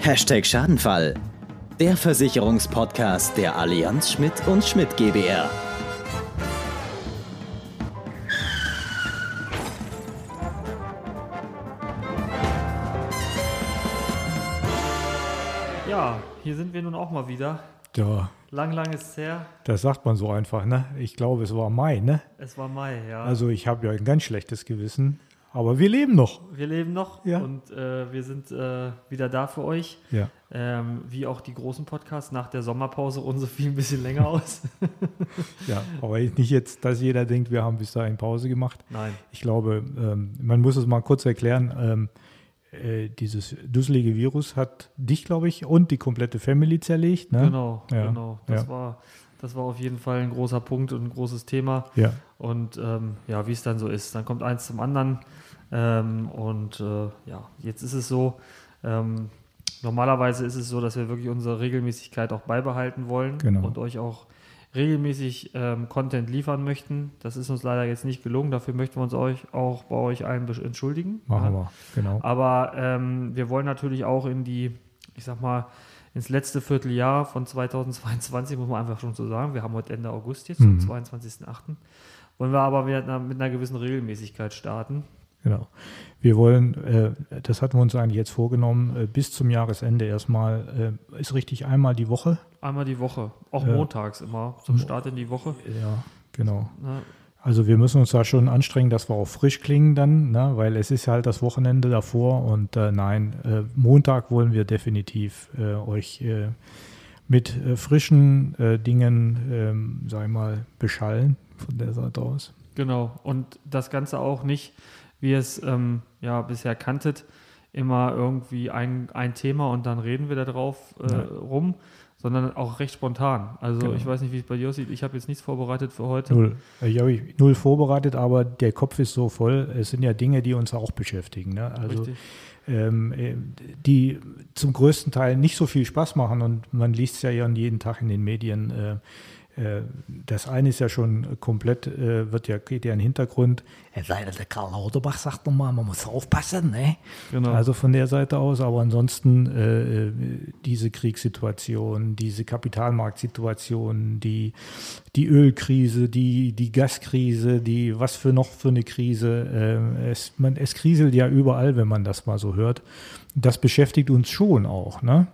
Hashtag Schadenfall. Der Versicherungspodcast der Allianz Schmidt und Schmidt GbR. Ja, hier sind wir nun auch mal wieder. Ja, Lang, lang ist es her. das sagt man so einfach, ne? Ich glaube, es war Mai, ne? Es war Mai, ja. Also ich habe ja ein ganz schlechtes Gewissen, aber wir leben noch. wir leben noch Ja. und äh, wir sind äh, wieder da für euch. Ja. Ähm, wie auch die großen Podcasts. Nach der Sommerpause unsere fielen ein bisschen länger aus. Ja, aber nicht jetzt, dass jeder denkt, wir haben bis dahin Pause gemacht. Nein. Ich glaube, ähm, man muss es mal kurz erklären. Ähm, äh, dieses dusselige Virus hat dich, glaube ich, und die komplette Family zerlegt. Ne? Genau, Ja. genau. Das, Ja. war, das war auf jeden Fall ein großer Punkt und ein großes Thema. Ja, Und ähm, ja, wie es dann so ist, dann kommt eins zum anderen. Ähm, und äh, ja, jetzt ist es so, ähm, normalerweise ist es so, dass wir wirklich unsere Regelmäßigkeit auch beibehalten wollen Genau. und euch auch regelmäßig ähm, Content liefern möchten. Das ist uns leider jetzt nicht gelungen. Dafür möchten wir uns euch auch bei euch allen entschuldigen. machen Ja. wir. Genau. Aber ähm, wir wollen natürlich auch in die, ich sag mal, ins letzte Vierteljahr von 2022, muss man einfach schon so sagen. Wir haben heute Ende August jetzt, Mhm. zum 22.08. Wollen wir aber mit einer, mit einer gewissen Regelmäßigkeit starten. Genau. Wir wollen, äh, das hatten wir uns eigentlich jetzt vorgenommen, äh, bis zum Jahresende erstmal, äh, ist richtig einmal die Woche. Einmal die Woche, auch montags immer, zum Start in die Woche. Ja, genau. Ne? Also wir müssen uns da schon anstrengen, dass wir auch frisch klingen dann, ne? weil es ist halt das Wochenende davor und äh, nein, äh, Montag wollen wir definitiv äh, euch äh, mit äh, frischen äh, Dingen, ähm, sag ich mal, beschallen von der Seite aus. Genau. Und das Ganze auch nicht, wie ihr es ähm, ja bisher kanntet, immer irgendwie ein, ein Thema und dann reden wir da drauf Ja. rum, sondern auch recht spontan. Also Genau. ich weiß nicht, wie es bei dir aussieht. Ich habe jetzt nichts vorbereitet für heute. Null. Ich habe null vorbereitet, aber der Kopf ist so voll. Es sind ja Dinge, die uns auch beschäftigen. Ne? Also ähm, äh, die zum größten Teil nicht so viel Spaß machen und man liest es ja jeden Tag in den Medien. Äh, das eine ist ja schon komplett, äh, wird ja, geht ja in den Hintergrund. Denn, der Karl Lauterbach sagt nochmal, man muss aufpassen, ne? Genau. Also von der Seite aus, aber ansonsten äh, äh, diese Kriegssituation, diese Kapitalmarktsituation, die, die Ölkrise, die, die Gaskrise, die was für noch für eine Krise. Äh, es, man, es kriselt ja überall, wenn man das mal so hört. Das beschäftigt uns schon auch, ne?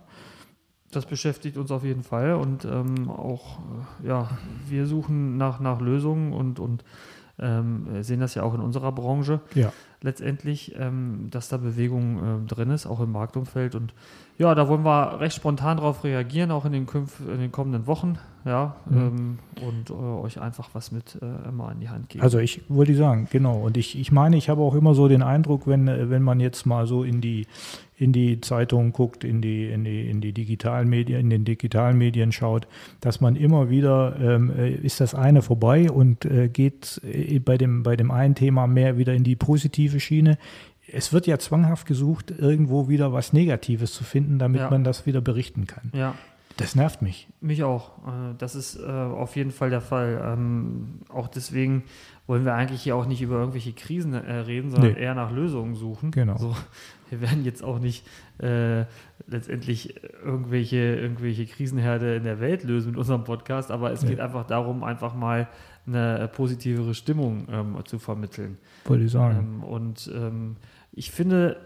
Das beschäftigt uns auf jeden Fall und ähm, auch, äh, ja, wir suchen nach, nach Lösungen und, und ähm, sehen das ja auch in unserer Branche Ja. letztendlich, ähm, dass da Bewegung ähm, drin ist, auch im Marktumfeld. Und ja, da wollen wir recht spontan darauf reagieren, auch in den, künf in den kommenden Wochen, ja, Mhm. ähm, und äh, euch einfach was mit äh, immer an die Hand geben. Also ich wollte sagen, genau. Und ich, ich meine, ich habe auch immer so den Eindruck, wenn, äh, wenn man jetzt mal so in die, in die Zeitungen guckt, in die, in die, in die digitalen Medien, in den digitalen Medien schaut, dass man immer wieder, ähm, äh, ist das eine vorbei und äh, geht äh, bei dem, bei dem einen Thema mehr wieder in die positive Schiene. Es wird ja zwanghaft gesucht, irgendwo wieder was Negatives zu finden, damit Ja. man das wieder berichten kann. ja. Das nervt mich. Mich auch. Äh, Das ist äh, auf jeden Fall der Fall. Ähm, Auch deswegen wollen wir eigentlich hier auch nicht über irgendwelche Krisen äh, reden, sondern Nee. eher nach Lösungen suchen. Genau. So, wir werden jetzt auch nicht äh, letztendlich irgendwelche, irgendwelche Krisenherde in der Welt lösen mit unserem Podcast, aber es Nee. geht einfach darum, einfach mal eine positivere Stimmung ähm, zu vermitteln. Wollte ich sagen. Ähm, und ähm, ich finde,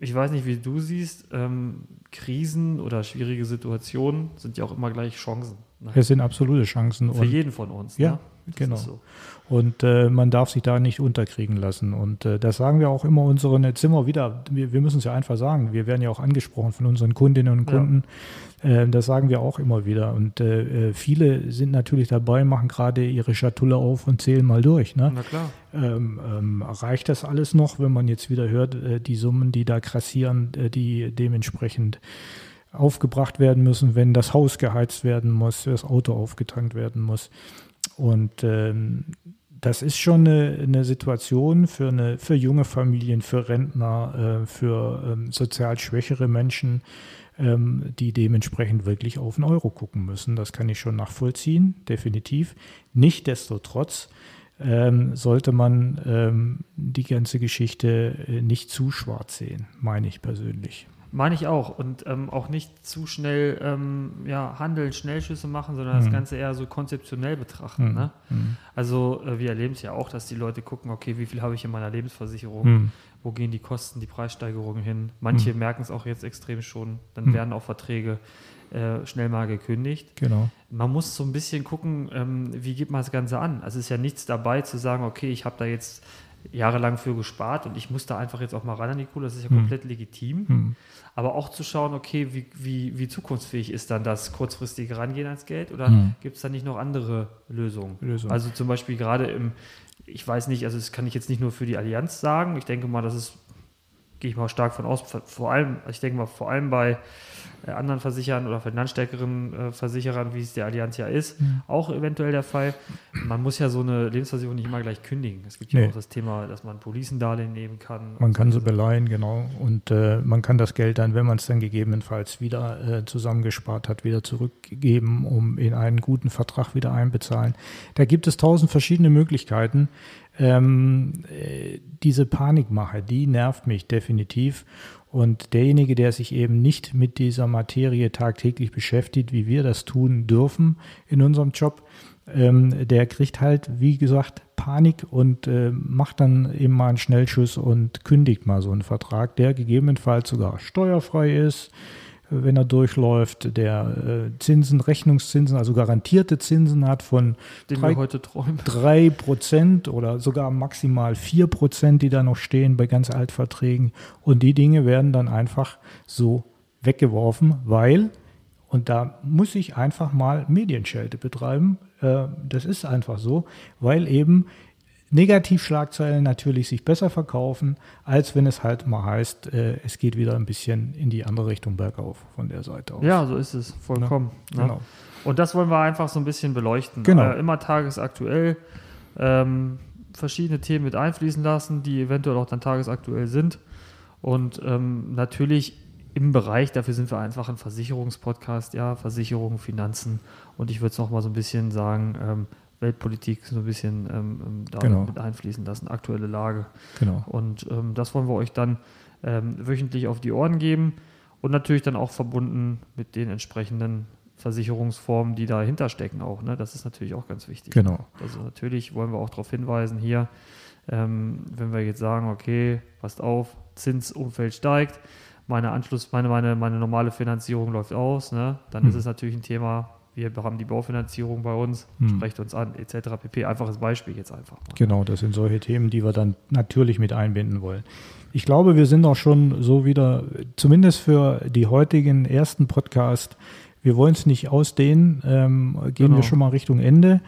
ich weiß nicht, wie du siehst, ähm, Krisen oder schwierige Situationen sind ja auch immer gleich Chancen. Ne? Es sind absolute Chancen. Für jeden von uns. Ja, ne? Das genau. so. Und äh, man darf sich da nicht unterkriegen lassen. Und äh, das sagen wir auch immer unseren, jetzt sind wir wieder, wir, wir müssen es ja einfach sagen, wir werden ja auch angesprochen von unseren Kundinnen und Ja. Kunden. Äh, das sagen wir auch immer wieder. Und äh, äh, viele sind natürlich dabei, machen gerade ihre Schatulle auf und zählen mal durch. Ne? Na klar. Ähm, ähm, reicht das alles noch, wenn man jetzt wieder hört, äh, die Summen, die da krassieren, die dementsprechend aufgebracht werden müssen, wenn das Haus geheizt werden muss, das Auto aufgetankt werden muss. Und ähm, das ist schon eine, eine Situation für, eine, für junge Familien, für Rentner, äh, für ähm, sozial schwächere Menschen, ähm, die dementsprechend wirklich auf den Euro gucken müssen. Das kann ich schon nachvollziehen, definitiv. Nichtsdestotrotz ähm, sollte man ähm, die ganze Geschichte äh, nicht zu schwarz sehen, meine ich persönlich. Meine ich auch. Und ähm, auch nicht zu schnell ähm, ja, handeln, Schnellschüsse machen, sondern das Mhm. Ganze eher so konzeptionell betrachten. Mhm. Ne? Mhm. Also äh, wir erleben es ja auch, dass die Leute gucken, okay, wie viel habe ich in meiner Lebensversicherung? Mhm. Wo gehen die Kosten, die Preissteigerungen hin? Manche Mhm. merken es auch jetzt extrem schon. Dann werden auch Verträge äh, schnell mal gekündigt. Genau. Man muss so ein bisschen gucken, ähm, wie geht man das Ganze an. Also es ist ja nichts dabei zu sagen, okay, ich habe da jetzt jahrelang für gespart und ich muss da einfach jetzt auch mal ran an die Kohle, das ist ja Hm. komplett legitim. Hm. Aber auch zu schauen, okay, wie, wie, wie zukunftsfähig ist dann das kurzfristige Rangehen ans Geld oder Hm. gibt es da nicht noch andere Lösungen? Lösungen. Also zum Beispiel gerade im, ich weiß nicht, also das kann ich jetzt nicht nur für die Allianz sagen, ich denke mal, das ist, gehe ich mal stark von aus, vor- allem, ich denke mal, vor allem bei äh, anderen Versicherern oder finanzstärkeren äh, Versicherern, wie es der Allianz ja ist, Hm. auch eventuell der Fall. Man muss ja so eine Lebensversicherung nicht immer gleich kündigen. Es gibt ja Nee. auch das Thema, dass man Policendarlehen nehmen kann. Man kann sie solche beleihen, genau. Und äh, man kann das Geld dann, wenn man es dann gegebenenfalls wieder äh, zusammengespart hat, wieder zurückgeben, um in einen guten Vertrag wieder einbezahlen. Da gibt es tausend verschiedene Möglichkeiten. Ähm, äh, diese Panikmache, die nervt mich definitiv. Und derjenige, der sich eben nicht mit dieser Materie tagtäglich beschäftigt, wie wir das tun dürfen in unserem Job, ähm, der kriegt halt, wie gesagt, Panik und äh, macht dann eben mal einen Schnellschuss und kündigt mal so einen Vertrag, der gegebenenfalls sogar steuerfrei ist, wenn er durchläuft, der äh, Zinsen, Rechnungszinsen, also garantierte Zinsen hat von den drei- wir heute träumen. 3% oder sogar maximal 4%, die da noch stehen bei ganz Altverträgen. Und die Dinge werden dann einfach so weggeworfen, weil, und da muss ich einfach mal Medienschelte betreiben, äh, das ist einfach so, weil eben Negativschlagzeilen natürlich sich besser verkaufen, als wenn es halt mal heißt, äh, es geht wieder ein bisschen in die andere Richtung bergauf von der Seite aus. Ja, so ist es, vollkommen. ne? genau. Und das wollen wir einfach so ein bisschen beleuchten. Genau. Äh, immer tagesaktuell. Ähm, verschiedene Themen mit einfließen lassen, die eventuell auch dann tagesaktuell sind. Und ähm, natürlich im Bereich, dafür sind wir einfach ein Versicherungspodcast, ja, Versicherung, Finanzen. Und ich würde es nochmal so ein bisschen sagen, ähm, Weltpolitik so ein bisschen ähm, ähm, da Genau. mit einfließen lassen, aktuelle Lage. genau. Und ähm, das wollen wir euch dann ähm, wöchentlich auf die Ohren geben und natürlich dann auch verbunden mit den entsprechenden Versicherungsformen, die dahinter stecken auch. Ne? Das ist natürlich auch ganz wichtig. Genau. Also natürlich wollen wir auch darauf hinweisen hier, ähm, wenn wir jetzt sagen, okay, passt auf, Zinsumfeld steigt, meine Anschluss, meine, meine, meine normale Finanzierung läuft aus, ne? dann ist Hm. es natürlich ein Thema, wir haben die Baufinanzierung bei uns, Hm. sprecht uns an, etc. pp. Einfaches Beispiel jetzt einfach. mal. Genau, das sind solche Themen, die wir dann natürlich mit einbinden wollen. Ich glaube, wir sind auch schon so wieder, zumindest für die heutigen ersten Podcast, wir wollen es nicht ausdehnen, ähm, gehen Genau. wir schon mal Richtung Ende.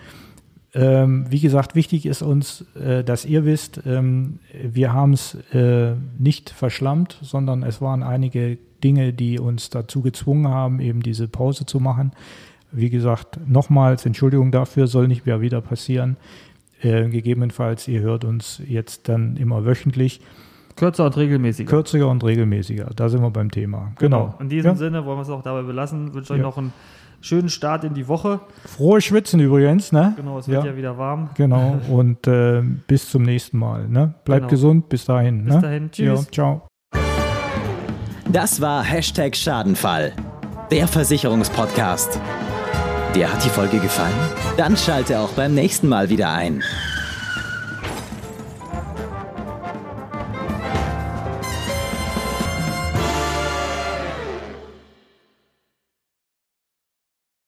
Ähm, wie gesagt, wichtig ist uns, äh, dass ihr wisst, ähm, wir haben es äh, nicht verschlammt, sondern es waren einige Dinge, die uns dazu gezwungen haben, eben diese Pause zu machen. Wie gesagt, nochmals Entschuldigung dafür, soll nicht mehr wieder passieren. Äh, gegebenenfalls, ihr hört uns jetzt dann immer wöchentlich, Kürzer und regelmäßiger. kürziger und regelmäßiger. Da sind wir beim Thema. Genau. In diesem Ja. Sinne wollen wir es auch dabei belassen. Wünsche euch Ja. noch einen schönen Start in die Woche. Frohe Schwitzen übrigens, ne? Genau, es wird Ja. ja, wieder warm. Genau. Und äh, bis zum nächsten Mal. Ne? Bleibt Genau. gesund. Bis dahin. Bis ne? dahin. Tschüss. Ja, ciao. Das war Hashtag Schadenfall, der Versicherungspodcast. Dir hat die Folge gefallen? Dann schalte auch beim nächsten Mal wieder ein.